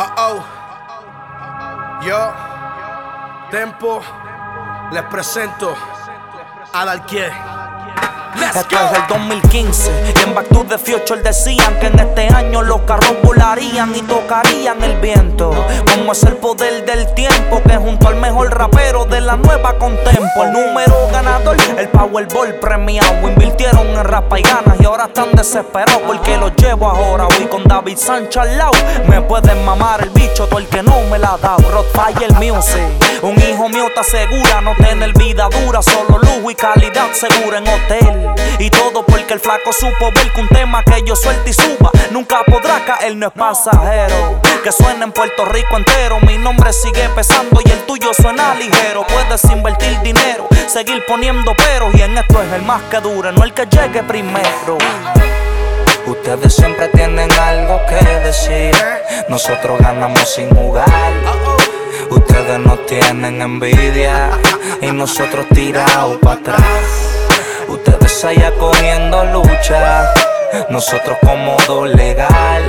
Oh, oh. Yo, Tempo, les presento a Dalquier. Esto es el 2015 y en Back to the Future decían que en este año los carros volarían y tocarían el viento. Como es el poder del tiempo que junto al mejor rapero de la nueva contempo, el número ganador, el Powerball premiado, invirtieron rapa y ganas y ahora están desesperados porque los llevo ahora. Voy con David Sánchez al lado, me pueden mamar el bicho todo el que no me la dado. Rottweiler Music, un hijo mío te asegura no tener vida dura, solo lujo y calidad segura en hotel. Y todo porque el flaco supo ver que un tema que yo suelte y suba nunca podrá caer, no es pasajero. Que suena en Puerto Rico entero, mi nombre sigue pesando y el tuyo suena ligero. Puedes invertir dinero, seguir poniendo peros y en esto es el más que dure, no el que llegue primero. Ustedes siempre tienen algo que decir, nosotros ganamos sin jugar. Ustedes no tienen envidia y nosotros tirados para atrás. Allá cogiendo lucha, nosotros cómodo legal.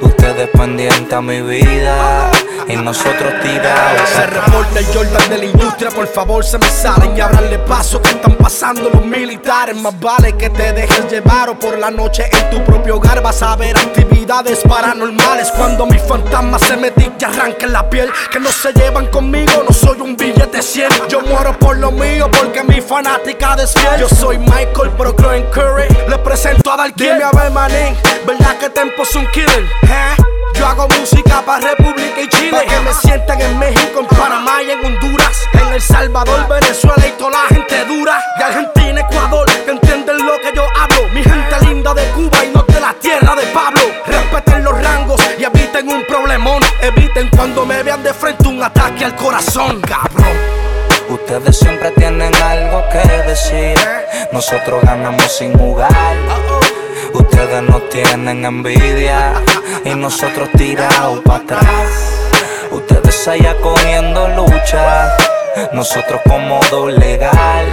Ustedes pendientes a mi vida y nosotros tirados Se reporta el Jordan de la industria, por favor se me salen y abranle paso que están pasando los militares. Más vale que te dejes llevar o por la noche en tu propio hogar vas a ver actividades paranormales. Cuando mis fantasmas se me dicen y arranquen la piel, que no se llevan conmigo, no soy un billete 100. Yo muero por lo mío fanática desfiel. Yo soy Michael, pero creo en Curry. Le presento a Dalquier. Dime a ver, manín, ¿verdad que Tempo es un killer? ¿Eh? Yo hago música para República y Chile. Pa' que me sientan en México, en Panamá y en Honduras. En El Salvador, Venezuela y toda la gente dura. Y Argentina, Ecuador, que entienden lo que yo hablo. Mi gente linda de Cuba y no de la tierra de Pablo. Respeten los rangos y eviten un problemón. Eviten cuando me vean de frente un ataque al corazón, cabrón. Ustedes siempre tienen algo que decir. Nosotros ganamos sin jugar. Ustedes no tienen envidia y nosotros tirados para atrás. Ustedes allá cogiendo lucha, nosotros cómodo legal.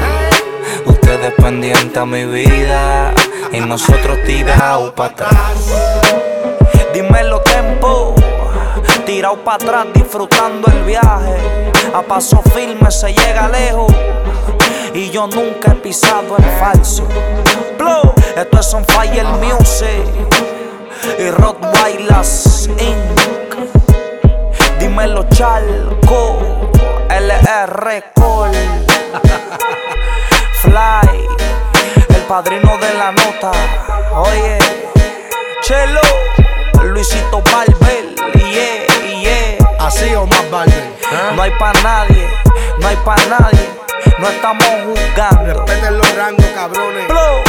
Ustedes pendientes a mi vida y nosotros tirados para atrás. Dímelo tempo, tirado para atrás disfrutando el viaje. A paso firme se llega lejos y yo nunca he pisado en falso. Blow, esto es on fire music y Rottweilers Inc. Dímelo Chalco, LR Col, Fly, el padrino de la nota. Oye, Chelo, Luisito yeah, yeah. Así o más Barber. No hay pa' nadie, no hay pa' nadie, no estamos jugando. Respeten los rangos, cabrones. Blow,